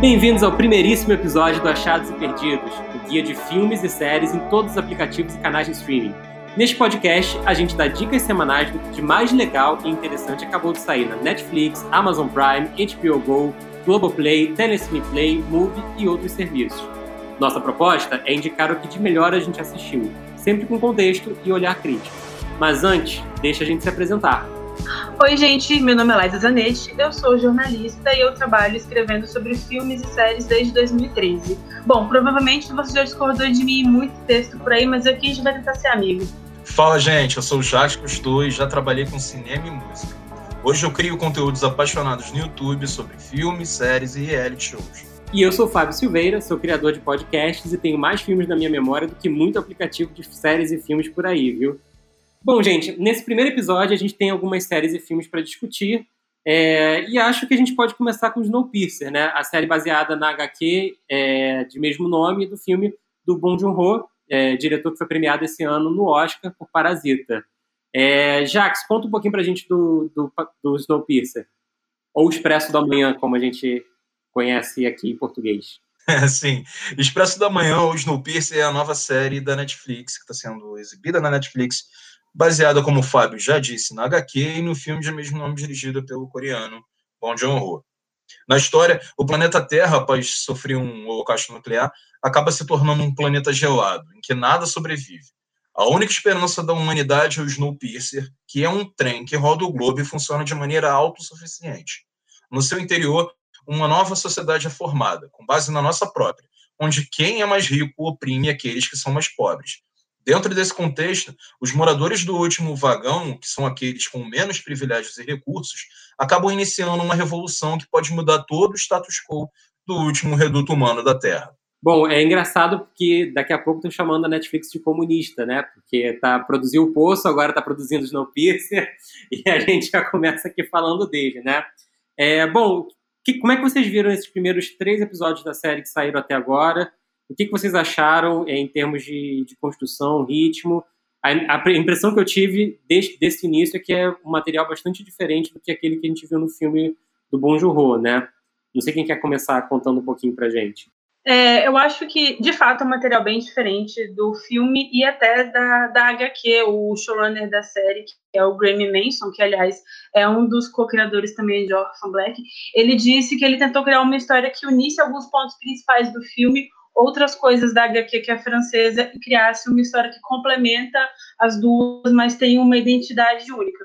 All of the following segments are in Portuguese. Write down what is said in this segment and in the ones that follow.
Bem-vindos ao primeiríssimo episódio do Achados e Perdidos, o guia de filmes e séries em todos os aplicativos e canais de streaming. Neste podcast, a gente dá dicas semanais do que de mais legal e interessante acabou de sair na Netflix, Amazon Prime, HBO Go, Globoplay, Telecine Play, Movie e outros serviços. Nossa proposta é indicar o que de melhor a gente assistiu, sempre com contexto e olhar crítico. Mas antes, deixa a gente se apresentar. Oi, gente, meu nome é Liza Zanetti, eu sou jornalista e eu trabalho escrevendo sobre filmes e séries desde 2013. Bom, provavelmente você já discordou de mim muito texto por aí, mas aqui a gente vai tentar ser amigo. Fala, gente, eu sou o Jacques Cousteau e já trabalhei com cinema e música. Hoje eu crio conteúdos apaixonados no YouTube sobre filmes, séries e reality shows. E eu sou o Fábio Silveira, sou criador de podcasts e tenho mais filmes na minha memória do que muito aplicativo de séries e filmes por aí, viu? Bom, gente, nesse primeiro episódio a gente tem algumas séries e filmes para discutir. É, e acho que a gente pode começar com Snowpiercer, né? A série baseada na HQ é, de mesmo nome do filme do Bong Joon-ho, é, diretor que foi premiado esse ano no Oscar por Parasita. É, Jax, conta um pouquinho pra gente do, do, do Snowpiercer. Ou Expresso da Manhã, como a gente conhece aqui em português. É, sim. Expresso da Manhã, ou Snowpiercer, é a nova série da Netflix, que está sendo exibida na Netflix baseada, como o Fábio já disse, na HQ e no filme de mesmo nome dirigido pelo coreano Bong Joon-ho. Na história, o planeta Terra, após sofrer um holocausto nuclear, acaba se tornando um planeta gelado, em que nada sobrevive. A única esperança da humanidade é o Snowpiercer, que é um trem que roda o globo e funciona de maneira autossuficiente. No seu interior, uma nova sociedade é formada, com base na nossa própria, onde quem é mais rico oprime aqueles que são mais pobres, Dentro desse contexto, os moradores do último vagão, que são aqueles com menos privilégios e recursos, acabam iniciando uma revolução que pode mudar todo o status quo do último reduto humano da Terra. Bom, é engraçado porque daqui a pouco estão chamando a Netflix de comunista, né? Porque tá produziu o Poço, agora está produzindo Snowpiercer, e a gente já começa aqui falando dele, né? É, bom, que, como é que vocês viram esses primeiros três episódios da série que saíram até agora? O que, que vocês acharam é, em termos de, de construção, ritmo? A, a, impressão que eu tive desde desse início é que é um material bastante diferente do que aquele que a gente viu no filme do Bon Joon-ho, né? Não sei quem quer começar contando um pouquinho pra gente. É, eu acho que, de fato, é um material bem diferente do filme e até da, da HQ, o showrunner da série, que é o Grammy Manson, que, aliás, é um dos co-criadores também de Orphan Black. Ele disse que ele tentou criar uma história que unisse alguns pontos principais do filme, outras coisas da HQ que é francesa e criasse uma história que complementa as duas, mas tem uma identidade única.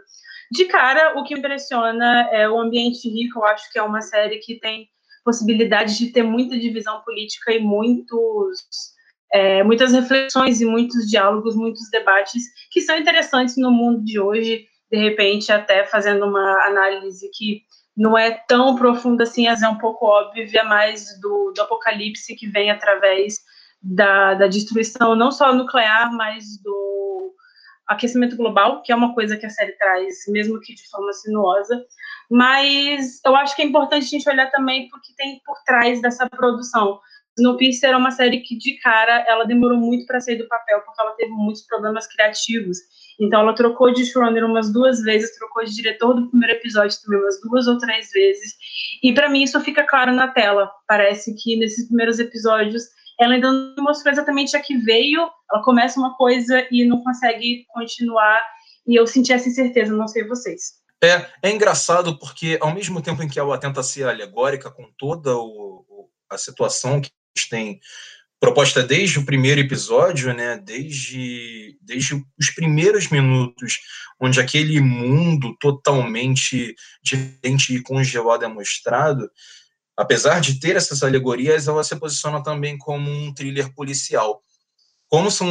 De cara, o que impressiona é o ambiente rico. Eu acho que é uma série que tem possibilidade de ter muita divisão política e muitos, é, muitas reflexões e muitos diálogos, muitos debates que são interessantes no mundo de hoje. De repente, até fazendo uma análise que não é tão profunda assim, é um pouco óbvio, é mais do, do apocalipse que vem através da, da destruição, não só nuclear, mas do aquecimento global, que é uma coisa que a série traz, mesmo que de forma sinuosa. Mas eu acho que é importante a gente olhar também porque tem por trás dessa produção. Snowpiercer é uma série que, de cara, ela demorou muito para sair do papel, porque ela teve muitos problemas criativos. Então ela trocou de showrunner umas duas vezes, trocou de diretor do primeiro episódio também umas duas ou três vezes. E para mim isso fica claro na tela. Parece que nesses primeiros episódios ela ainda não mostrou exatamente a que veio. Ela começa uma coisa e não consegue continuar. E eu senti essa incerteza, não sei vocês. É, é engraçado porque ao mesmo tempo em que ela tenta ser alegórica com toda o, a situação que tem proposta desde o primeiro episódio, né, desde, desde os primeiros minutos, onde aquele mundo totalmente diferente e congelado é mostrado, apesar de ter essas alegorias, ela se posiciona também como um thriller policial. Como são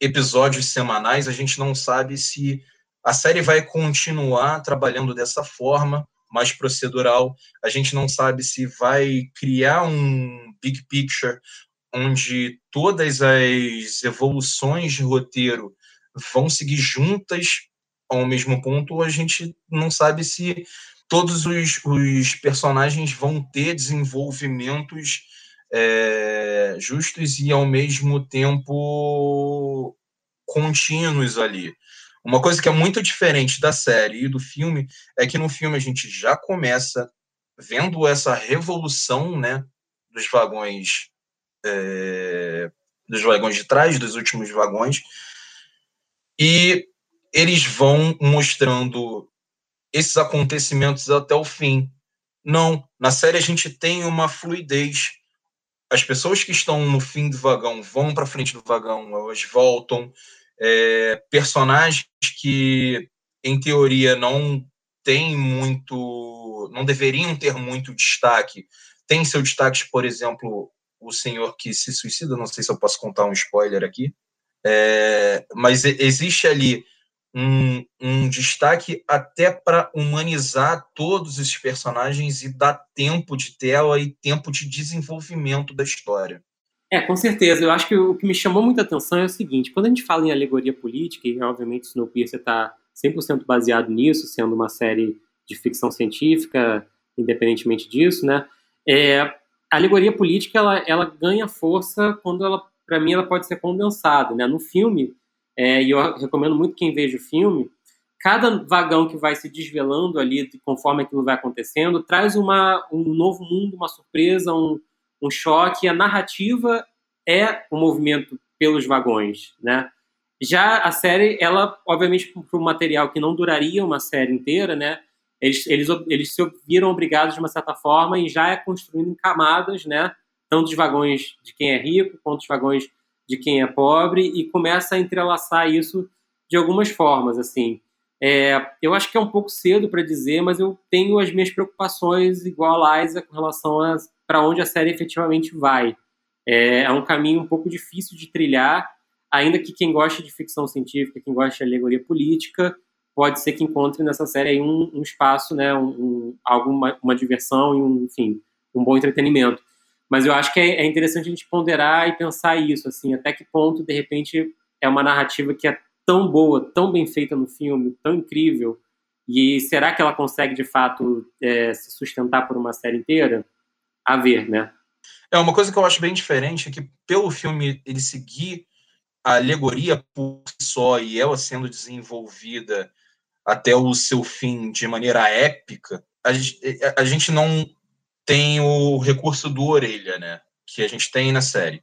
episódios semanais, a gente não sabe se a série vai continuar trabalhando dessa forma, mais procedural. A gente não sabe se vai criar um big picture onde todas as evoluções de roteiro vão seguir juntas ao mesmo ponto, a gente não sabe se todos os, os personagens vão ter desenvolvimentos é, justos e ao mesmo tempo contínuos ali. Uma coisa que é muito diferente da série e do filme é que no filme a gente já começa vendo essa revolução, né, dos vagões é, dos vagões de trás, dos últimos vagões, e eles vão mostrando esses acontecimentos até o fim. Não, na série a gente tem uma fluidez. As pessoas que estão no fim do vagão vão para frente do vagão, elas voltam. É, personagens que, em teoria, não têm muito, não deveriam ter muito destaque, tem seu destaque, por exemplo, o senhor que se suicida, não sei se eu posso contar um spoiler aqui, é, mas existe ali um, um destaque até para humanizar todos esses personagens e dar tempo de tela e tempo de desenvolvimento da história. É, com certeza. Eu acho que o que me chamou muita atenção é o seguinte: quando a gente fala em alegoria política, e obviamente Snowpiercer está 100% baseado nisso, sendo uma série de ficção científica, independentemente disso, né? É, a alegoria política ela, ela ganha força quando ela, para mim, ela pode ser condensada, né? No filme, é, e eu recomendo muito quem veja o filme, cada vagão que vai se desvelando ali, conforme aquilo vai acontecendo, traz uma, um novo mundo, uma surpresa, um, um choque. A narrativa é o movimento pelos vagões, né? Já a série, ela, obviamente, para um material que não duraria uma série inteira, né? Eles, eles, eles se viram obrigados, de uma certa forma, e já é construindo em camadas, né? Tanto os vagões de quem é rico, quanto os vagões de quem é pobre e começa a entrelaçar isso de algumas formas, assim. É, eu acho que é um pouco cedo para dizer, mas eu tenho as minhas preocupações igual a Liza com relação a para onde a série efetivamente vai. É, é, um caminho um pouco difícil de trilhar, ainda que quem gosta de ficção científica, quem gosta de alegoria política, pode ser que encontre nessa série um, um espaço, né, um, um, alguma uma diversão e um, enfim, um bom entretenimento. Mas eu acho que é, é, interessante a gente ponderar e pensar isso, assim, até que ponto, de repente, é uma narrativa que é tão boa, tão bem feita no filme, tão incrível, e será que ela consegue, de fato, é, se sustentar por uma série inteira? A ver, né? É, uma coisa que eu acho bem diferente é que, pelo filme, ele seguir a alegoria por si só e ela sendo desenvolvida até o seu fim de maneira épica, a gente, a gente não tem o recurso do orelha, né? Que a gente tem na série.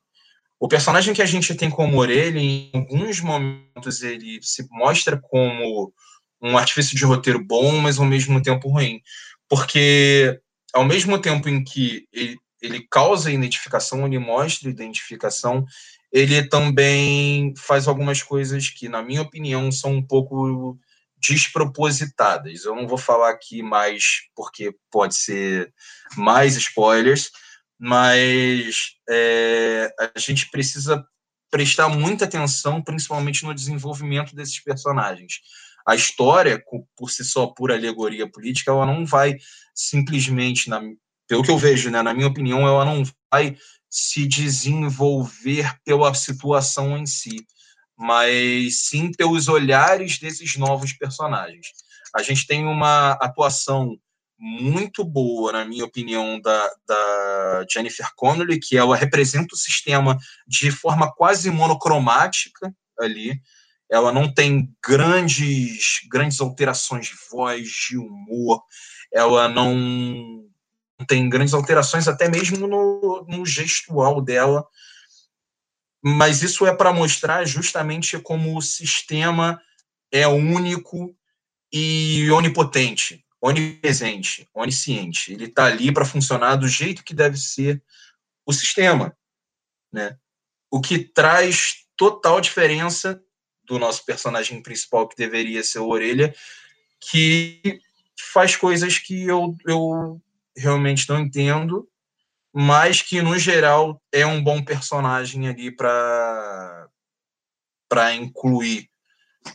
O personagem que a gente tem como orelha, em alguns momentos, ele se mostra como um artifício de roteiro bom, mas ao mesmo tempo ruim. Porque, ao mesmo tempo em que ele, ele causa identificação, ele mostra identificação, ele também faz algumas coisas que, na minha opinião, são um pouco despropositadas. Eu não vou falar aqui mais porque pode ser mais spoilers, mas é, a gente precisa prestar muita atenção, principalmente no desenvolvimento desses personagens. A história, por si só, por alegoria política, ela não vai simplesmente, na, pelo que eu vejo, né, na minha opinião, ela não vai se desenvolver pela situação em si mas sim pelos olhares desses novos personagens. A gente tem uma atuação muito boa, na minha opinião, da, da Jennifer Connelly, que ela representa o sistema de forma quase monocromática ali. Ela não tem grandes, grandes alterações de voz, de humor. Ela não, tem grandes alterações até mesmo no, no gestual dela mas isso é para mostrar justamente como o sistema é único e onipotente, onipresente, onisciente. Ele está ali para funcionar do jeito que deve ser o sistema, né? O que traz total diferença do nosso personagem principal, que deveria ser o Orelha, que faz coisas que eu, eu realmente não entendo mas que no geral é um bom personagem ali para para incluir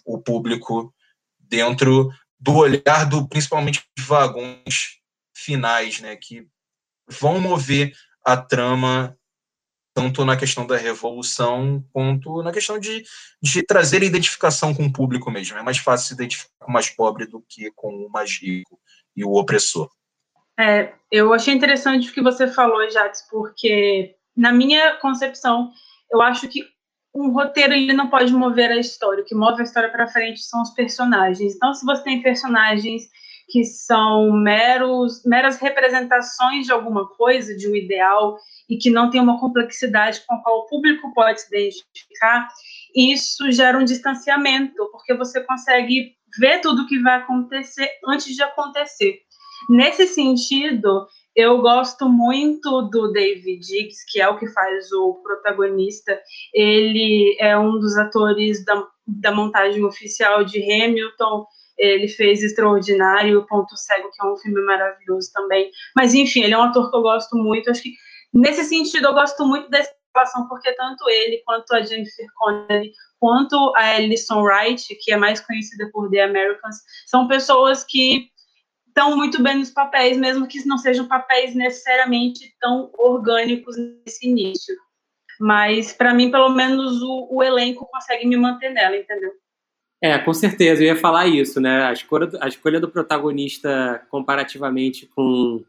o público dentro do olhar do principalmente vagões finais, né, que vão mover a trama tanto na questão da revolução quanto na questão de, de trazer identificação com o público mesmo. É mais fácil se identificar com o mais pobre do que com o mais rico e o opressor. É, eu achei interessante o que você falou, Jax, porque na minha concepção, eu acho que um roteiro ele não pode mover a história. O que move a história para frente são os personagens. Então, se você tem personagens que são meros, meras representações de alguma coisa, de um ideal, e que não tem uma complexidade com a qual o público pode se identificar, isso gera um distanciamento, porque você consegue ver tudo o que vai acontecer antes de acontecer. Nesse sentido, eu gosto muito do David Diggs, que é o que faz o protagonista. Ele é um dos atores da, da montagem oficial de Hamilton. Ele fez Extraordinário, Ponto Cego, que é um filme maravilhoso também. Mas, enfim, ele é um ator que eu gosto muito. Acho que, nesse sentido, eu gosto muito dessa relação, porque tanto ele, quanto a Jennifer Connelly, quanto a Alison Wright, que é mais conhecida por The Americans, são pessoas que estão muito bem nos papéis, mesmo que não sejam papéis necessariamente tão orgânicos nesse início. Mas, para mim, pelo menos, o, o, elenco consegue me manter nela, entendeu? É, com certeza, eu ia falar isso, né? A escolha, a escolha do protagonista comparativamente com,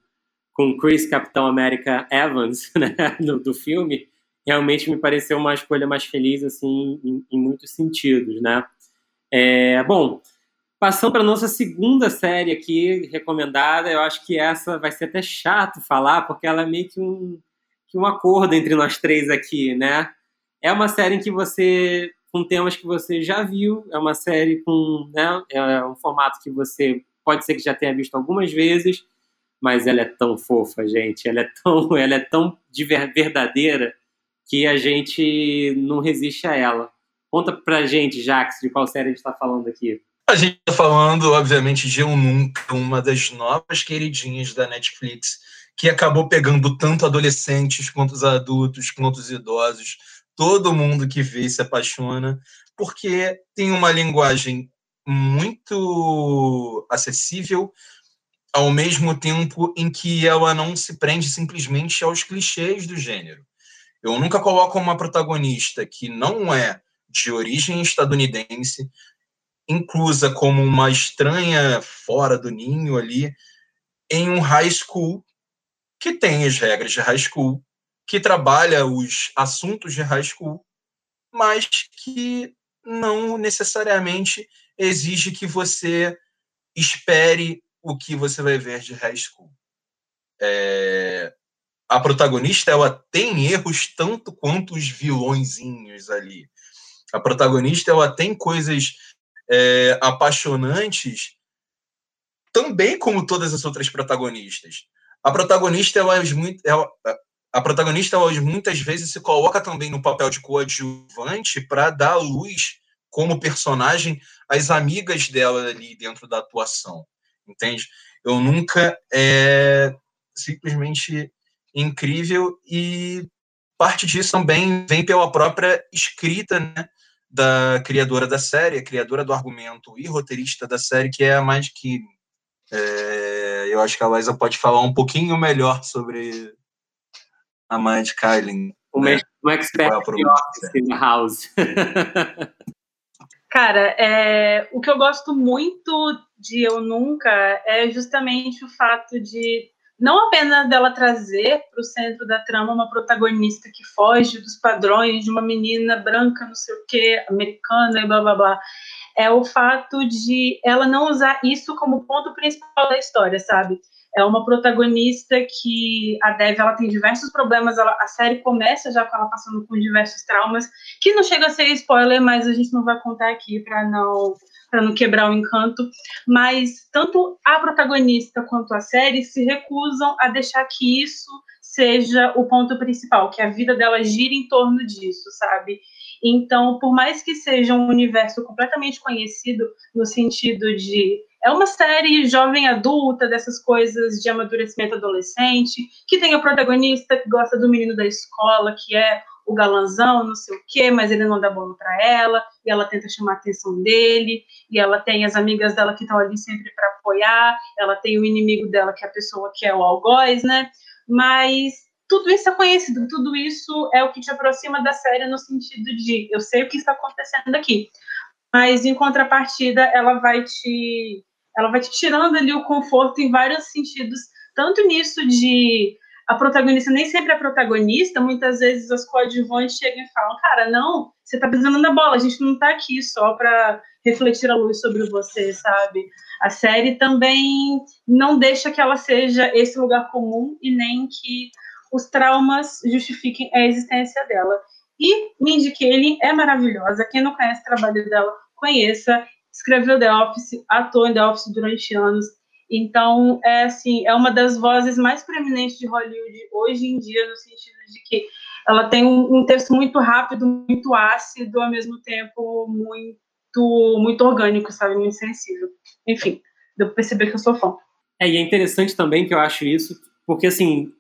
com Chris Capitão América Evans, né, do, do filme, realmente me pareceu uma escolha mais feliz, assim, em, em muitos sentidos, né? É, bom, Passando para nossa segunda série aqui, recomendada, eu acho que essa vai ser até chato falar, porque ela é meio que um, que um acordo entre nós três aqui, né? É uma série em que você, com temas que você já viu, é uma série com, né, é um formato que você pode ser que já tenha visto algumas vezes, mas ela é tão fofa, gente, ela é tão, ela é tão verdadeira que a gente não resiste a ela. Conta pra gente, Jax, de qual série a gente está falando aqui. A gente está falando, obviamente, de Eu Nunca, uma das novas queridinhas da Netflix, que acabou pegando tanto adolescentes quanto os adultos, quanto os idosos. Todo mundo que vê se apaixona, porque tem uma linguagem muito acessível, ao mesmo tempo em que ela não se prende simplesmente aos clichês do gênero. Eu nunca coloco uma protagonista que não é de origem estadunidense, inclusa como uma estranha fora do ninho ali, em um high school que tem as regras de high school, que trabalha os assuntos de high school, mas que não necessariamente exige que você espere o que você vai ver de high school. É... A protagonista ela tem erros tanto quanto os vilõezinhos ali. A protagonista ela tem coisas é, apaixonantes, também como todas as outras protagonistas. A protagonista, ela, ela, a protagonista ela, muitas vezes se coloca também no papel de coadjuvante para dar luz como personagem às amigas dela ali dentro da atuação, entende? Eu nunca é simplesmente incrível e parte disso também vem pela própria escrita, né? da criadora da série, a criadora do argumento e roteirista da série, que é a Mad Keating. É, eu acho que a Liza pode falar um pouquinho melhor sobre a Mad Kylie. O né? um expert é in house. Cara, é, o que eu gosto muito de Eu Nunca é justamente o fato de não apenas dela trazer para o centro da trama uma protagonista que foge dos padrões de uma menina branca, não sei o quê, americana e blá blá blá. É o fato de ela não usar isso como ponto principal da história, sabe? É uma protagonista que a Dev ela tem diversos problemas. Ela, a série começa já com ela passando por diversos traumas, que não chega a ser spoiler, mas a gente não vai contar aqui para não para não quebrar o encanto, mas tanto a protagonista quanto a série se recusam a deixar que isso seja o ponto principal, que a vida dela gira em torno disso, sabe? Então, por mais que seja um universo completamente conhecido no sentido de é uma série jovem adulta, dessas coisas de amadurecimento adolescente, que tem a protagonista que gosta do menino da escola, que é o galanzão, não sei o quê, mas ele não dá bola para ela, e ela tenta chamar a atenção dele, e ela tem as amigas dela que estão ali sempre para apoiar, ela tem o inimigo dela, que é a pessoa que é o algoz, né? Mas tudo isso é conhecido, tudo isso é o que te aproxima da série no sentido de eu sei o que está acontecendo aqui. Mas em contrapartida, ela vai te ela vai te tirando ali o conforto em vários sentidos, tanto nisso de a protagonista nem sempre é protagonista, muitas vezes as coadjuvantes chegam e falam, cara, não, você tá pisando na bola, a gente não tá aqui só para refletir a luz sobre você, sabe? A série também não deixa que ela seja esse lugar comum e nem que os traumas justifiquem a existência dela. E Mindy Kaling é maravilhosa. Quem não conhece o trabalho dela, conheça. Escreveu The Office, atuou em The Office durante anos. Então, é assim, é uma das vozes mais proeminentes de Hollywood hoje em dia, no sentido de que ela tem um, um texto muito rápido, muito ácido, ao mesmo tempo muito, muito orgânico, sabe? Muito sensível. Enfim, deu pra perceber que eu sou fã. É, e é interessante também que eu acho isso, porque assim,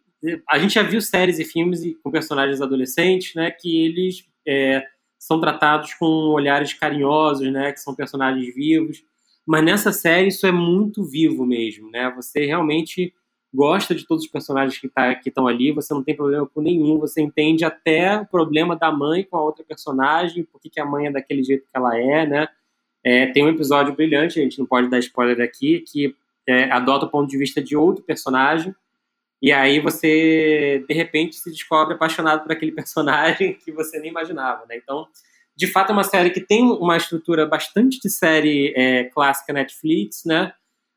a gente já viu séries e filmes com personagens adolescentes, né, que eles é, são tratados com olhares carinhosos, né, que são personagens vivos, mas nessa série isso é muito vivo mesmo, né, você realmente gosta de todos os personagens que tá, estão ali, você não tem problema com nenhum, você entende até o problema da mãe com a outra personagem, por que a mãe é daquele jeito que ela é, né, é, tem um episódio brilhante, a gente não pode dar spoiler aqui, que é, adota o ponto de vista de outro personagem, e aí você, de repente, se descobre apaixonado por aquele personagem que você nem imaginava, né? Então, de fato, é uma série que tem uma estrutura bastante de série é, clássica Netflix, né?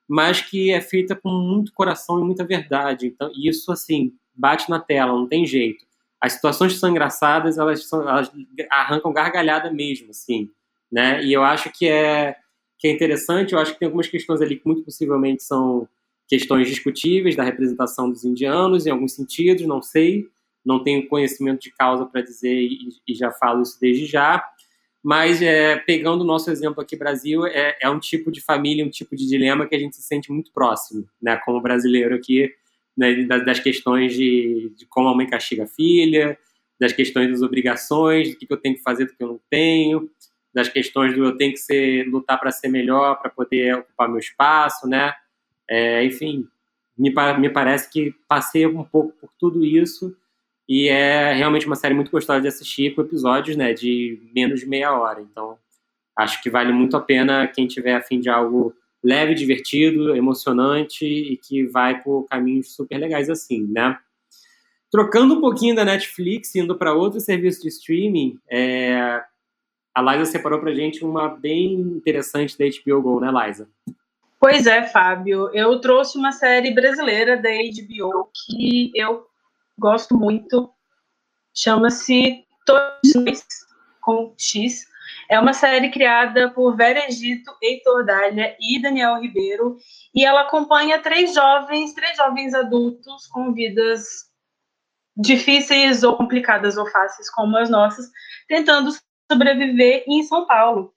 Mas que é feita com muito coração e muita verdade. Então, isso, assim, bate na tela, não tem jeito. As situações que são engraçadas, elas, são, elas arrancam gargalhada mesmo, assim, né? E eu acho que é, que é interessante, eu acho que tem algumas questões ali que muito possivelmente são questões discutíveis da representação dos indianos, em alguns sentidos, não sei, não tenho conhecimento de causa para dizer e, e, já falo isso desde já. Mas, é, pegando o nosso exemplo aqui, Brasil, é, é, um tipo de família, um tipo de dilema que a gente se sente muito próximo, né, como brasileiro aqui, né, das questões de, de, como a mãe castiga a filha, das questões das obrigações, do que, que eu tenho que fazer, do que eu não tenho, das questões do eu tenho que ser, lutar para ser melhor, para poder ocupar meu espaço, né? É, enfim, me, me parece que passei um pouco por tudo isso e é realmente uma série muito gostosa de assistir com episódios né, de menos de meia hora. Então, acho que vale muito a pena quem tiver afim de algo leve, divertido, emocionante e que vai por caminhos super legais assim, né? Trocando um pouquinho da Netflix, indo para outro serviço de streaming, é... a Liza separou para gente uma bem interessante da HBO Go, né, Liza? Pois é, Fábio. Eu trouxe uma série brasileira da HBO que eu gosto muito. Chama-se Todos com X. É uma série criada por Vera Egito, Heitor Dália e Daniel Ribeiro. E ela acompanha três jovens, três jovens adultos com vidas difíceis ou complicadas ou fáceis como as nossas, tentando sobreviver em São Paulo.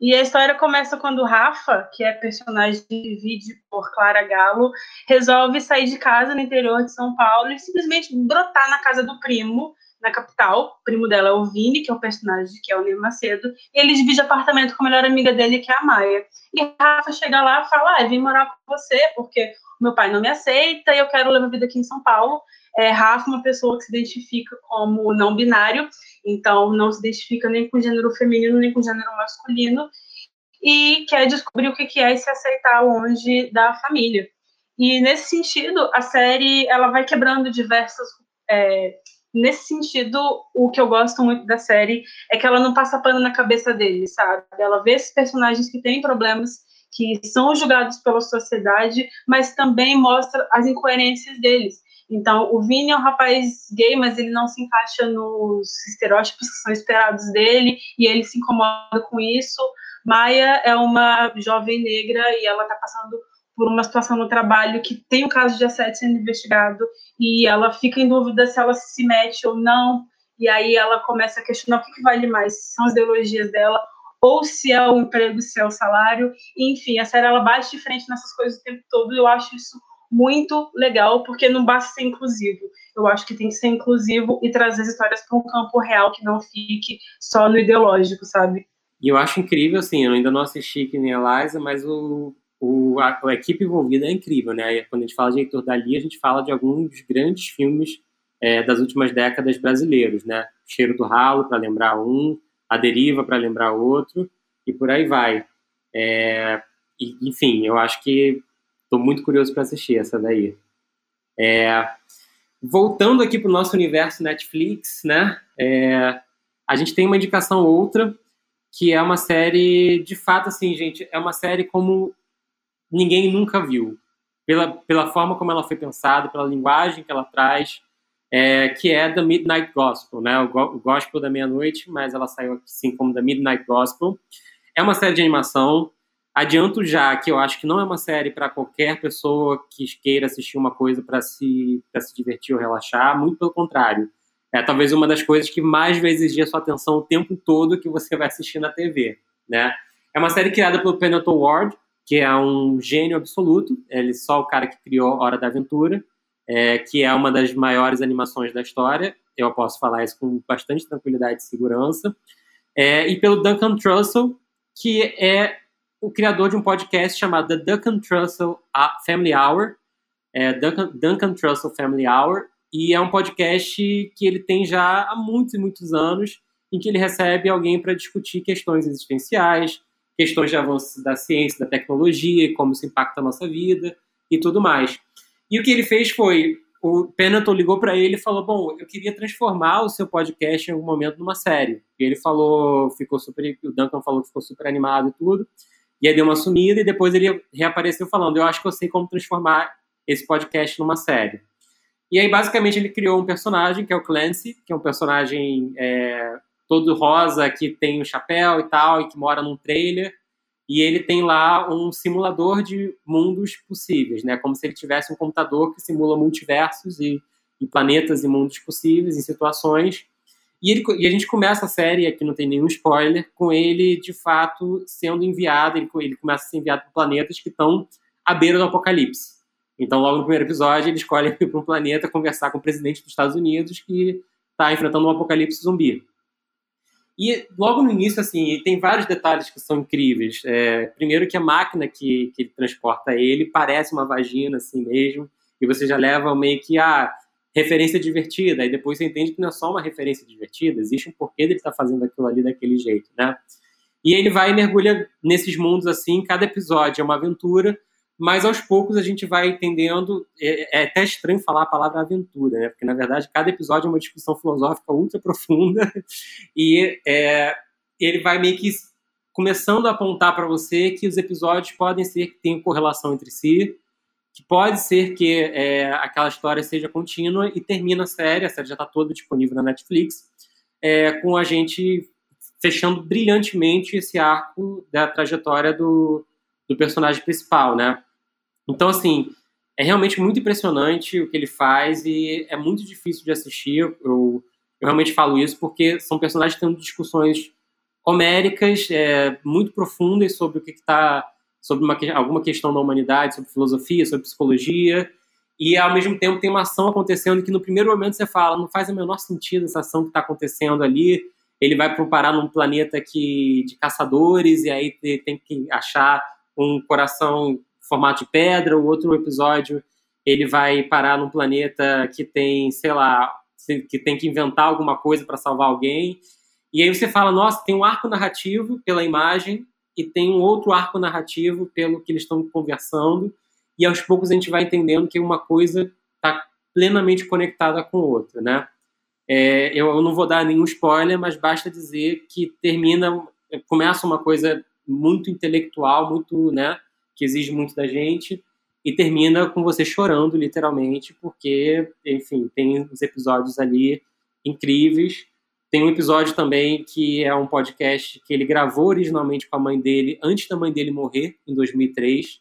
E a história começa quando Rafa, que é personagem vídeo por Clara Galo, resolve sair de casa no interior de São Paulo e simplesmente brotar na casa do primo, na capital. O primo dela é o Vini, que é o personagem que é o Nilo Macedo, e ele divide apartamento com a melhor amiga dele, que é a Maia. E Rafa chega lá e fala: Ah, eu vim morar com você porque meu pai não me aceita e eu quero levar vida aqui em São Paulo. É, Rafa é uma pessoa que se identifica como não binário então, não se identifica nem com gênero feminino, nem com gênero masculino, e quer descobrir o que é se aceitar longe da família. E, nesse sentido, a série ela vai quebrando diversas. É, nesse sentido, o que eu gosto muito da série é que ela não passa pano na cabeça deles, sabe? Ela vê esses personagens que têm problemas, que são julgados pela sociedade, mas também mostra as incoerências deles. Então, o Vini é um rapaz gay, mas ele não se encaixa nos estereótipos que são esperados dele, e ele se incomoda com isso. Maia é uma jovem negra e ela está passando por uma situação no trabalho que tem um caso de assédio sendo investigado, e ela fica em dúvida se ela se mete ou não, e aí ela começa a questionar o que, que vale mais, se são as ideologias dela ou se é o emprego, se é o salário, enfim, a série ela bate de frente nessas coisas o tempo todo, e eu acho isso muito legal, porque não basta ser inclusivo. Eu acho que tem que ser inclusivo e trazer as histórias para um campo real que não fique só no ideológico, sabe? E eu acho incrível, assim, eu ainda não assisti que nem a Liza, mas o, o, a, a, equipe envolvida é incrível, né? Quando a gente fala de Heitor Dali, a gente fala de alguns grandes filmes é, das últimas décadas brasileiros, né? Cheiro do Ralo, para lembrar um, A Deriva, para lembrar outro, e por aí vai. É, e, enfim, eu acho que Estou muito curioso para assistir essa daí. É, voltando aqui para o nosso universo Netflix, né? É, a gente tem uma indicação outra, que é uma série, de fato, assim, gente, é uma série como ninguém nunca viu. Pela, pela forma como ela foi pensada, pela linguagem que ela traz, é, que é The Midnight Gospel, né? O, o Gospel da Meia-Noite, mas ela saiu assim como The Midnight Gospel. É uma série de animação. Adianto já que eu acho que não é uma série para qualquer pessoa que queira assistir uma coisa para se, se divertir ou relaxar, muito pelo contrário. É talvez uma das coisas que mais vai exigir a sua atenção o tempo todo que você vai assistir na TV, né? É uma série criada pelo Pendleton Ward, que é um gênio absoluto, ele é só o cara que criou Hora da Aventura, é, que é uma das maiores animações da história. Eu posso falar isso com bastante tranquilidade e segurança. É, e pelo Duncan Trussell, que é o criador de um podcast chamado The Duncan Trussell Family Hour, é, Duncan, Duncan Trussell Family Hour, e é um podcast que ele tem já há muitos e muitos anos, em que ele recebe alguém para discutir questões existenciais, questões de avanço da ciência, da tecnologia, como isso impacta a nossa vida e tudo mais. E o que ele fez foi, o Penaton ligou para ele e falou, bom, eu queria transformar o seu podcast em algum momento numa série. E ele falou, ficou super, o Duncan falou que ficou super animado e tudo. E aí deu uma sumida e depois ele reapareceu falando, eu acho que eu sei como transformar esse podcast numa série. E aí, basicamente, ele criou um personagem, que é o Clancy, que é um personagem é, todo rosa, que tem um chapéu e tal, e que mora num trailer e ele tem lá um simulador de mundos possíveis, né? Como se ele tivesse um computador que simula multiversos e, e planetas e mundos possíveis em situações. E, ele, e, a gente começa a série, aqui não tem nenhum spoiler, com ele de fato sendo enviado, ele, ele começa a ser enviado para planetas que estão à beira do apocalipse. Então, logo no primeiro episódio, ele escolhe ir para um planeta conversar com o presidente dos Estados Unidos que está enfrentando um apocalipse zumbi. E logo no início, assim, tem vários detalhes que são incríveis. É, primeiro que a máquina que, que transporta ele parece uma vagina, assim mesmo, e você já leva meio que a ah, referência divertida, e depois você entende que não é só uma referência divertida, existe um porquê dele estar tá fazendo aquilo ali daquele jeito, né? E ele vai e mergulha nesses mundos assim, cada episódio é uma aventura, mas aos poucos a gente vai entendendo. É, é, até estranho falar a palavra aventura, né? Porque na verdade cada episódio é uma discussão filosófica ultra profunda e é, ele vai meio que começando a apontar para você que os episódios podem ser que tenham correlação entre si, que pode ser que é, aquela história seja contínua e termina a série, a série já está toda disponível na Netflix, é, com a gente fechando brilhantemente esse arco da trajetória do, do personagem principal, né? Então, assim, é realmente muito impressionante o que ele faz e é muito difícil de assistir. Eu, eu realmente falo isso porque são personagens tendo discussões homéricas, é, muito profundas sobre o que está, sobre uma, alguma questão da humanidade, sobre filosofia, sobre psicologia, e ao mesmo tempo tem uma ação acontecendo que no primeiro momento você fala, não faz o menor sentido essa ação que está acontecendo ali. Ele vai parar num planeta que, de caçadores e aí tem que achar um coração formato de pedra, o outro episódio ele vai parar num planeta que tem, sei lá, que tem que inventar alguma coisa para salvar alguém. E aí você fala, nossa, tem um arco narrativo pela imagem e tem um outro arco narrativo pelo que eles estão conversando. E aos poucos a gente vai entendendo que uma coisa está plenamente conectada com outra, né? É, eu não vou dar nenhum spoiler, mas basta dizer que termina, começa uma coisa muito intelectual, muito, né? Que exige muito da gente, e termina com você chorando, literalmente, porque, enfim, tem uns episódios ali incríveis. Tem um episódio também que é um podcast que ele gravou originalmente com a mãe dele antes da mãe dele morrer, em 2003.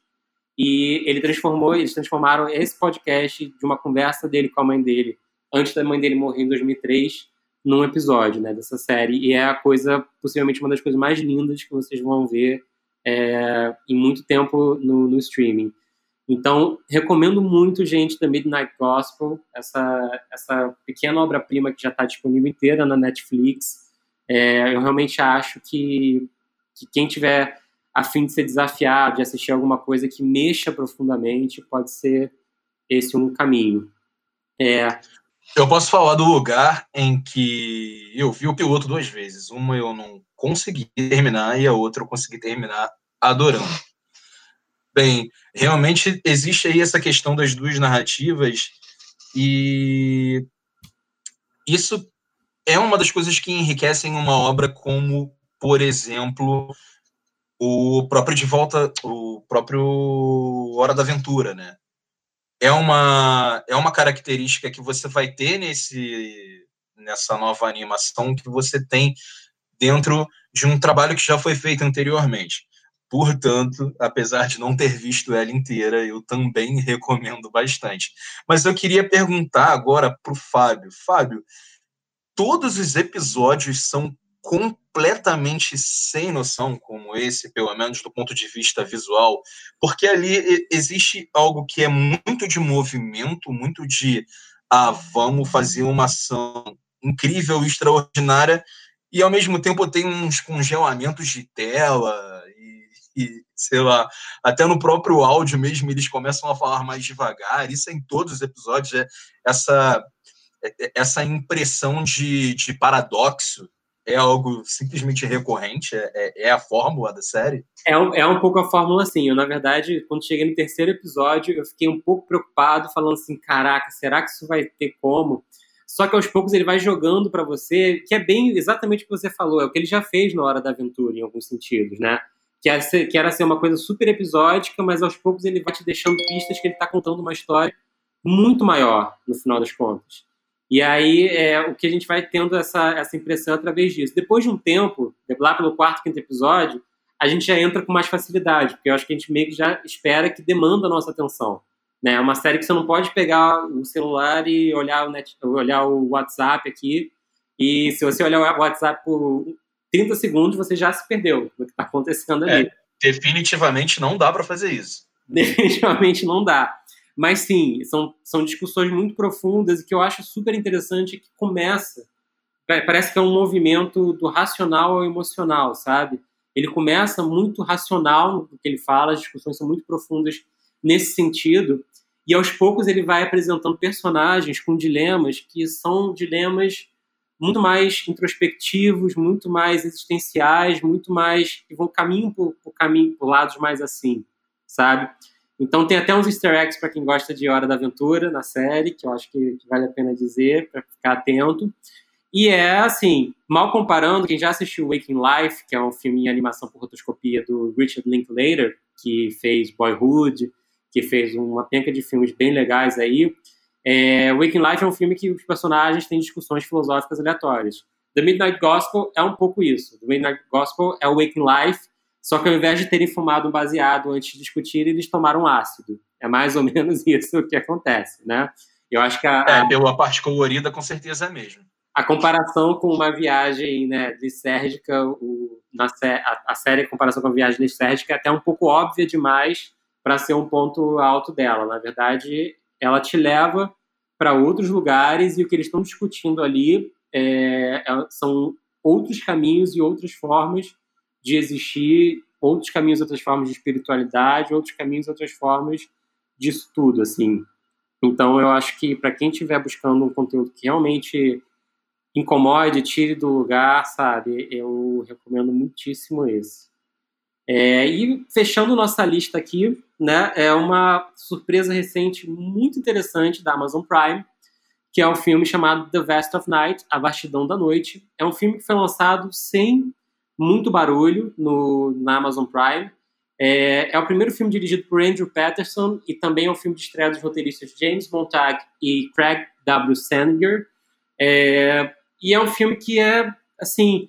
E ele transformou, eles transformaram esse podcast de uma conversa dele com a mãe dele antes da mãe dele morrer em 2003 num episódio, né, dessa série. E é a coisa, possivelmente uma das coisas mais lindas que vocês vão ver é, em muito tempo no, no, streaming. Então, recomendo muito, gente, da Midnight Gospel, essa, essa pequena obra-prima que já está disponível inteira na Netflix. É, eu realmente acho que, que quem tiver a fim de ser desafiado, de assistir alguma coisa que mexa profundamente, pode ser esse um caminho. É, eu posso falar do lugar em que eu vi o piloto duas vezes. Uma eu não consegui terminar e a outra eu consegui terminar adorando. Bem, realmente existe aí essa questão das duas narrativas E isso é uma das coisas que enriquecem uma obra como, por exemplo, o próprio De Volta, o próprio Hora da Aventura, né? É uma, é uma característica que você vai ter nesse, nessa nova animação que você tem dentro de um trabalho que já foi feito anteriormente. Portanto, apesar de não ter visto ela inteira, eu também recomendo bastante. Mas eu queria perguntar agora para o Fábio. Fábio, todos os episódios são completamente sem noção, como esse, pelo menos do ponto de vista visual, porque ali existe algo que é muito de movimento, muito de ah, vamos fazer uma ação incrível, extraordinária, e ao mesmo tempo tem uns congelamentos de tela e, sei lá, até no próprio áudio mesmo eles começam a falar mais devagar. Isso é em todos os episódios, é essa é, é, essa impressão de, de paradoxo é algo simplesmente recorrente? É, é, é, a fórmula da série? É, é um pouco a fórmula, sim. Eu, na verdade, quando cheguei no terceiro episódio, eu fiquei um pouco preocupado, falando assim: caraca, será que isso vai ter como? Só que aos poucos ele vai jogando para você, que é bem exatamente o que você falou, é o que ele já fez na Hora da Aventura, em alguns sentidos, né? Que era, ser, que era ser uma coisa super episódica, mas aos poucos ele vai te deixando pistas que ele está contando uma história muito maior, no final das contas. E aí é o que a gente vai tendo essa, essa impressão através disso. Depois de um tempo, lá pelo quarto, quinto episódio, a gente já entra com mais facilidade, porque eu acho que a gente meio que já espera que demanda a nossa atenção. Né? É uma série que você não pode pegar o celular e olhar o, net, olhar o WhatsApp aqui, e se você olhar o WhatsApp por 30 segundos, você já se perdeu no que está acontecendo ali. É, definitivamente não dá para fazer isso. Definitivamente não dá. Mas sim, são, são discussões muito profundas e que eu acho super interessante que começa. Parece que é um movimento do racional ao emocional, sabe? Ele começa muito racional no que ele fala, as discussões são muito profundas nesse sentido, e aos poucos ele vai apresentando personagens com dilemas que são dilemas muito mais introspectivos, muito mais existenciais, muito mais que vão caminho por, por caminho por lados mais assim, sabe? Então tem até uns easter eggs para quem gosta de Hora da Aventura na série, que eu acho que, que vale a pena dizer, para ficar atento. E é assim, mal comparando, quem já assistiu Waking Life, que é um filme em animação por rotoscopia do Richard Linklater, que fez Boyhood, que fez uma penca de filmes bem legais aí. É, Waking Life é um filme que os personagens têm discussões filosóficas aleatórias. The Midnight Gospel é um pouco isso. The Midnight Gospel é o Waking Life, só que ao invés de terem fumado um baseado antes de discutir, eles tomaram ácido. É mais ou menos isso que acontece, né? Eu acho que a, a, é, pela parte colorida, com certeza é mesmo. A comparação com uma viagem né, lisérgica, o, na, a, a série, a comparação com a viagem lisérgica é até um pouco óbvia demais para ser um ponto alto dela. Na verdade, ela te leva para outros lugares e o que eles estão discutindo ali é, é, são outros caminhos e outras formas de existir, outros caminhos, outras formas de espiritualidade, outros caminhos, outras formas disso tudo, assim. Então, eu acho que para quem estiver buscando um conteúdo que realmente incomode, tire do lugar, sabe, eu recomendo muitíssimo esse. É, e fechando nossa lista aqui, né, é uma surpresa recente muito interessante da Amazon Prime, que é um filme chamado The Vast of Night, A Vastidão da Noite. É um filme que foi lançado sem muito barulho no, na Amazon Prime. É, é, o primeiro filme dirigido por Andrew Patterson e também é um filme de estreia dos roteiristas James Montag e Craig W. Sanger. É, e é um filme que é, assim,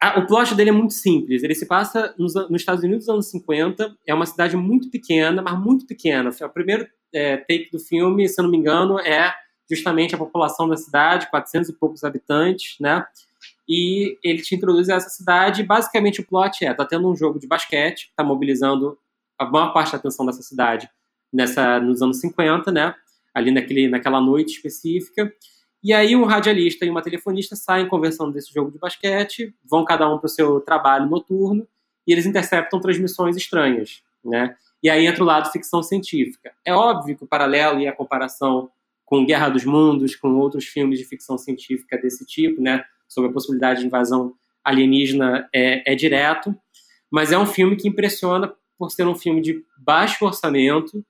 a, o plot dele é muito simples. Ele se passa nos, nos, Estados Unidos dos anos 50. É uma cidade muito pequena, mas muito pequena. O primeiro é, take do filme, se eu não me engano, é justamente a população da cidade, 400 e poucos habitantes, né? E ele te introduz a essa cidade. Basicamente, o plot é: tá tendo um jogo de basquete, tá mobilizando a maior parte da atenção dessa cidade nessa, nos anos 50, né? Ali naquele, naquela noite específica. E aí um radialista e uma telefonista saem conversando desse jogo de basquete, vão cada um para o seu trabalho noturno e eles interceptam transmissões estranhas, né? E aí entra o lado ficção científica. É óbvio que o paralelo e a comparação com Guerra dos Mundos, com outros filmes de ficção científica desse tipo, né, sobre a possibilidade de invasão alienígena é, é direto, mas é um filme que impressiona por ser um filme de baixo orçamento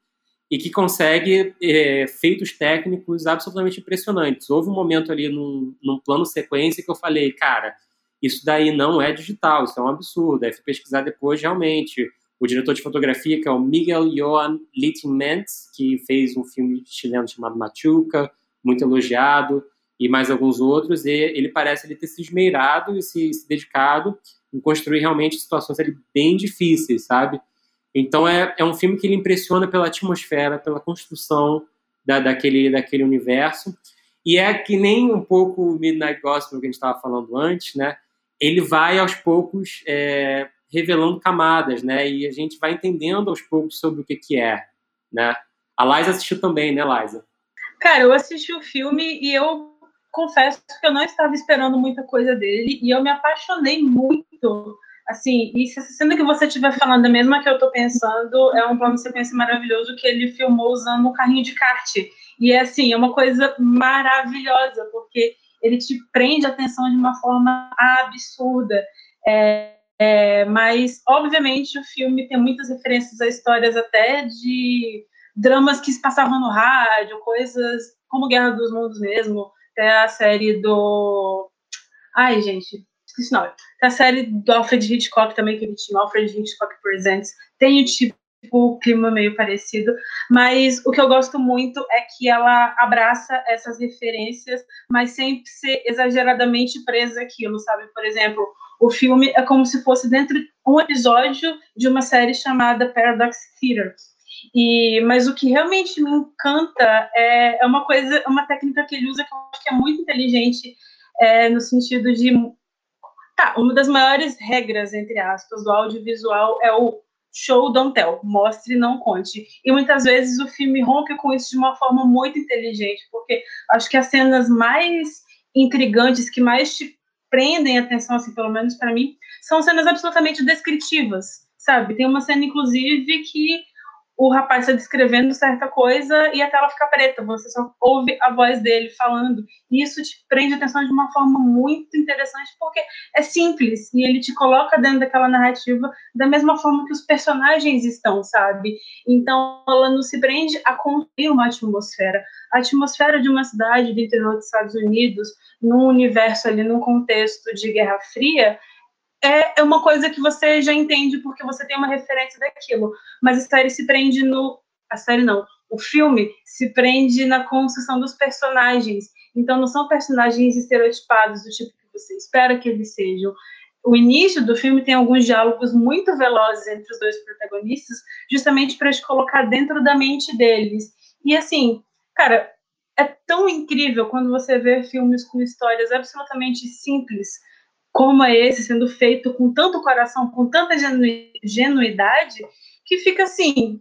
e que consegue é, feitos técnicos absolutamente impressionantes. Houve um momento ali num, num, plano sequência que eu falei, cara, isso daí não é digital, isso é um absurdo. Fui pesquisar depois, realmente. O diretor de fotografia, que é o Miguel Johan Littiments, que fez um filme chileno chamado Machuca, muito elogiado, e mais alguns outros, e ele parece ele ter se esmeirado e se, se dedicado em construir realmente situações ali bem difíceis, sabe? Então é, é um filme que ele impressiona pela atmosfera, pela construção da, daquele, daquele universo. E é que nem um pouco o Midnight Gospel que a gente estava falando antes, né? Ele vai aos poucos é, revelando camadas, né? E a gente vai entendendo aos poucos sobre o que, que é, né? A Liza assistiu também, né, Liza? Cara, eu assisti o filme e eu confesso que eu não estava esperando muita coisa dele e eu me apaixonei muito Assim, e sendo que você estiver falando a mesma que eu estou pensando, é um plano de sequência maravilhoso que ele filmou usando um carrinho de kart. E é assim, é uma coisa maravilhosa, porque ele te prende a atenção de uma forma absurda. É, é, mas, obviamente, o filme tem muitas referências a histórias até de dramas que se passavam no rádio, coisas como Guerra dos Mundos mesmo, até a série do. Ai, gente, esqueci não. A série do Alfred Hitchcock também, que ele tinha, Alfred Hitchcock Presents, tem o tipo o clima meio parecido, mas o que eu gosto muito é que ela abraça essas referências, mas sem ser exageradamente presa aquilo, sabe? Por exemplo, o filme é como se fosse dentro de um episódio de uma série chamada Paradox Theater. E, mas o que realmente me encanta é, é uma coisa, uma técnica que ele usa que eu acho que é muito inteligente, é, no sentido de Tá, uma das maiores regras, entre aspas, do audiovisual é o show don't tell, mostre não conte. E muitas vezes o filme rompe com isso de uma forma muito inteligente, porque acho que as cenas mais intrigantes, que mais te prendem a atenção, assim, pelo menos para mim, são cenas absolutamente descritivas, sabe? Tem uma cena, inclusive, que o rapaz está descrevendo certa coisa e a tela fica preta, você só ouve a voz dele falando. E isso te prende atenção de uma forma muito interessante, porque é simples e ele te coloca dentro daquela narrativa da mesma forma que os personagens estão, sabe? Então ela não se prende a construir uma atmosfera. A atmosfera de uma cidade do interior dos Estados Unidos, num universo ali, num contexto de Guerra Fria, é, é uma coisa que você já entende porque você tem uma referência daquilo. Mas a série se prende no. A série não. O filme se prende na construção dos personagens. Então não são personagens estereotipados do tipo que você espera que eles sejam. O início do filme tem alguns diálogos muito velozes entre os dois protagonistas, justamente para te colocar dentro da mente deles. E assim, cara, é tão incrível quando você vê filmes com histórias absolutamente simples, como é esse sendo feito com tanto coração, com tanta genu genuidade, que fica assim,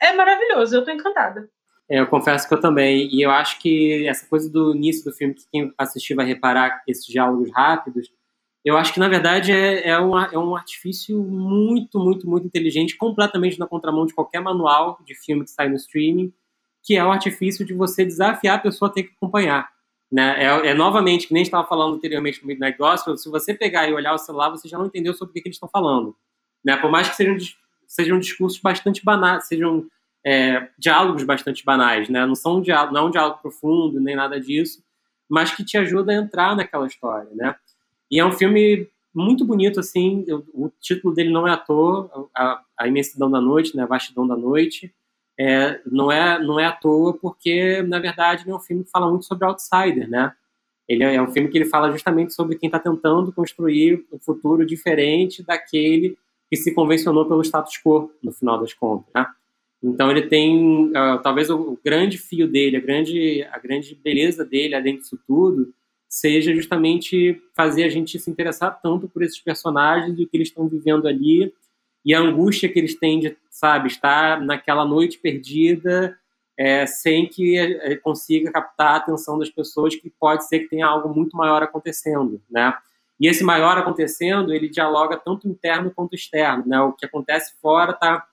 é maravilhoso, eu tô encantada. É, eu confesso que eu também, e eu acho que essa coisa do início do filme, que quem assistir vai reparar esses diálogos rápidos, eu acho que na verdade é, é, um, é um artifício muito, muito, muito inteligente, completamente na contramão de qualquer manual de filme que sai no streaming, que é o artifício de você desafiar a pessoa a ter que acompanhar. Né? É, é, novamente, que nem estava falando anteriormente no Midnight Gospel, se você pegar e olhar o celular, você já não entendeu sobre o que, que eles estão falando. Né? Por mais que sejam, sejam discursos bastante banais, sejam é, diálogos bastante banais, né? não, são um diálogo, não é um diálogo profundo, nem nada disso, mas que te ajuda a entrar naquela história. Né? E é um filme muito bonito, assim, o, título dele não é à toa, a, a Imensidão da Noite, né? a Vastidão da Noite, é, não, é, não é à toa, porque, na verdade, é um filme que fala muito sobre outsider, né? Ele é, é um filme que ele fala justamente sobre quem está tentando construir um futuro diferente daquele que se convencionou pelo status quo, no final das contas, né? Então ele tem, uh, talvez o, grande fio dele, a grande, a grande beleza dele, além disso tudo, seja justamente fazer a gente se interessar tanto por esses personagens e o que eles estão vivendo ali e a angústia que eles têm de, sabe, estar naquela noite perdida é, sem que é, consiga captar a atenção das pessoas, que pode ser que tenha algo muito maior acontecendo, né? E esse maior acontecendo, ele dialoga tanto interno quanto externo, né? O que acontece fora está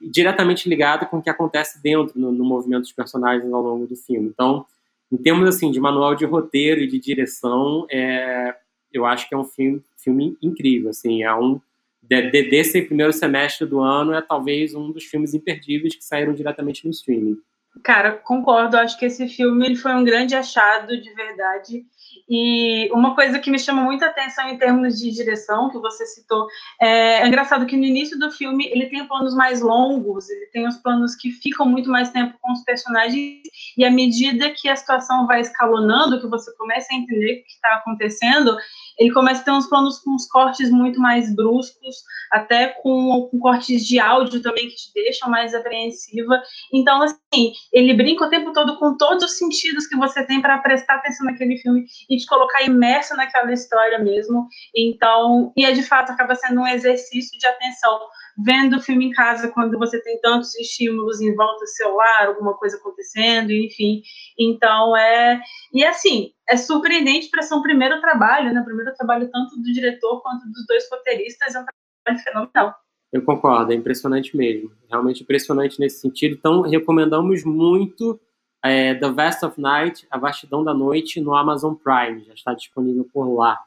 diretamente ligado com o que acontece dentro no, no, movimento dos personagens ao longo do filme. Então, em termos assim de manual de roteiro e de direção, é, eu acho que é um filme, filme incrível, assim, é um de, de, desse primeiro semestre do ano, é talvez um dos filmes imperdíveis que saíram diretamente no streaming. Cara, concordo. Acho que esse filme foi um grande achado de verdade. E uma coisa que me chama muita atenção em termos de direção, que você citou, é, é, engraçado que no início do filme ele tem planos mais longos, ele tem os planos que ficam muito mais tempo com os personagens, e à medida que a situação vai escalonando, que você começa a entender o que está acontecendo, ele começa a ter uns planos com uns cortes muito mais bruscos, até com, com, cortes de áudio também que te deixam mais apreensiva. Então, assim, ele brinca o tempo todo com todos os sentidos que você tem para prestar atenção naquele filme e te colocar imerso naquela história mesmo. Então, e é de fato acaba sendo um exercício de atenção vendo o filme em casa quando você tem tantos estímulos em volta do celular, alguma coisa acontecendo, enfim. Então é e assim é surpreendente para ser um primeiro trabalho, né? Primeiro trabalho tanto do diretor quanto dos dois roteiristas é um trabalho fenomenal. Eu concordo, é impressionante mesmo, realmente impressionante nesse sentido. Então recomendamos muito é, The Vast of Night, A Vastidão da Noite, no Amazon Prime, já está disponível por lá.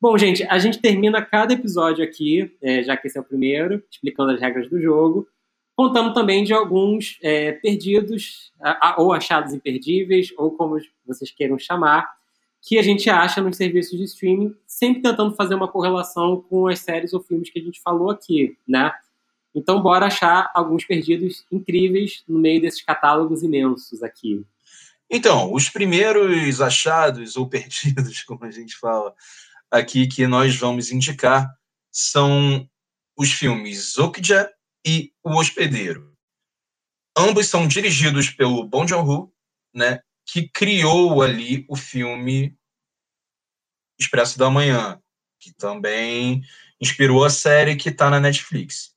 Bom, gente, a gente termina cada episódio aqui, é, já que esse é o primeiro, explicando as regras do jogo, contando também de alguns é, perdidos, ou achados imperdíveis, ou como vocês queiram chamar, que a gente acha nos serviços de streaming, sempre tentando fazer uma correlação com as séries ou filmes que a gente falou aqui, né? Então, bora achar alguns perdidos incríveis no meio desses catálogos imensos aqui. Então, os primeiros achados ou perdidos, como a gente fala, aqui que nós vamos indicar são os filmes Okja e O Hospedeiro. Ambos são dirigidos pelo Bong Joon-ho, né, que criou ali o filme Expresso da Manhã, que também inspirou a série que está na Netflix.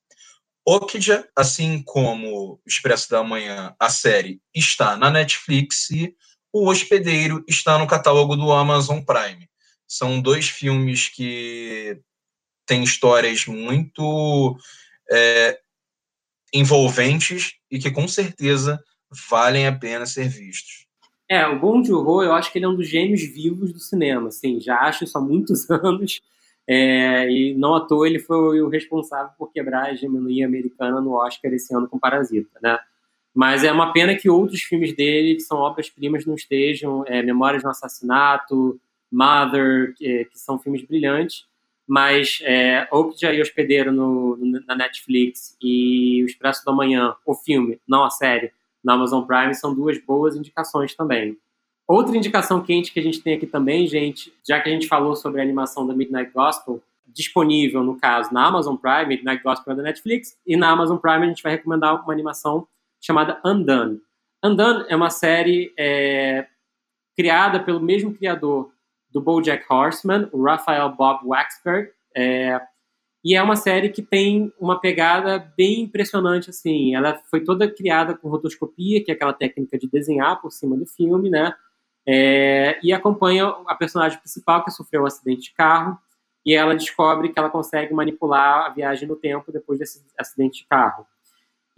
Okja, assim como Expresso da Manhã, a série está na Netflix e O Hospedeiro está no catálogo do Amazon Prime. São dois filmes que têm histórias muito é, envolventes e que com certeza valem a pena ser vistos. É, o Bong Joon-ho, eu acho que ele é um dos gênios vivos do cinema, assim, já acho isso há muitos anos, é, e não à toa ele foi o responsável por quebrar a hegemonia americana no Oscar esse ano com Parasita, né? Mas é uma pena que outros filmes dele, que são obras-primas, não estejam, é, Memórias de um Assassinato, Mother, que, que são filmes brilhantes, mas é, Okja e Hospedeiro no, na Netflix e O Expresso da Manhã, o filme, não a série, na Amazon Prime, são duas boas indicações também. Outra indicação quente que a gente tem aqui também, gente, já que a gente falou sobre a animação da Midnight Gospel, disponível, no caso, na Amazon Prime, Midnight Gospel é da Netflix, e na Amazon Prime a gente vai recomendar uma animação chamada Undone. Undone é uma série é, criada pelo mesmo criador do BoJack Horseman, o Raphael Bob Waxberg, é, e é uma série que tem uma pegada bem impressionante, assim. Ela foi toda criada com rotoscopia, que é aquela técnica de desenhar por cima do filme, né? É, e acompanha a personagem principal que sofreu um acidente de carro e ela descobre que ela consegue manipular a viagem no tempo depois desse acidente de carro.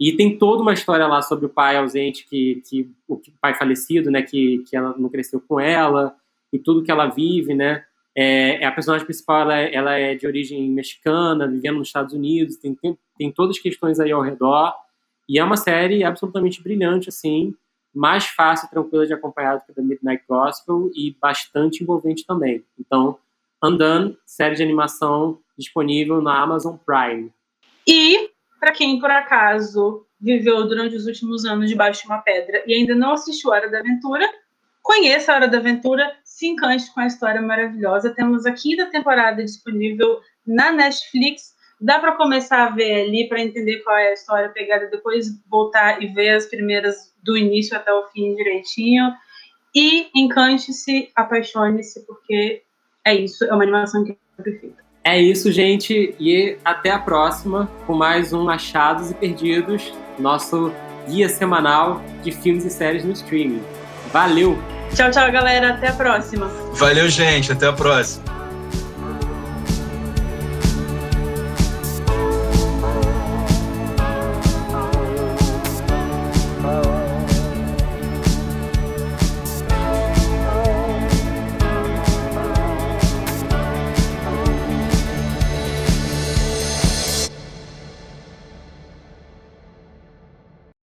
E tem toda uma história lá sobre o pai ausente, que, que o pai falecido, né, que, que ela não cresceu com ela, e tudo que ela vive, né? É, é, a personagem principal ela é, ela é, de origem mexicana, vivendo nos Estados Unidos, tem, tem, tem todas as questões aí ao redor. E é uma série absolutamente brilhante, assim, mais fácil e tranquila de acompanhar do que The Midnight Gospel e bastante envolvente também. Então, Undone, série de animação disponível na Amazon Prime. E, para quem por acaso viveu durante os últimos anos debaixo de uma pedra e ainda não assistiu Hora da Aventura, Conheça a Hora da Aventura, se encante com a história maravilhosa. Temos a quinta temporada disponível na Netflix. Dá para começar a ver ali para entender qual é a história, pegar e depois voltar e ver as primeiras do início até o fim direitinho. E encante-se, apaixone-se, porque é isso, é uma animação que é perfeita. É isso, gente, e até a próxima com mais um Achados e Perdidos, nosso guia semanal de filmes e séries no streaming. Valeu! Tchau, tchau, galera. Até a próxima. Valeu, gente. Até a próxima.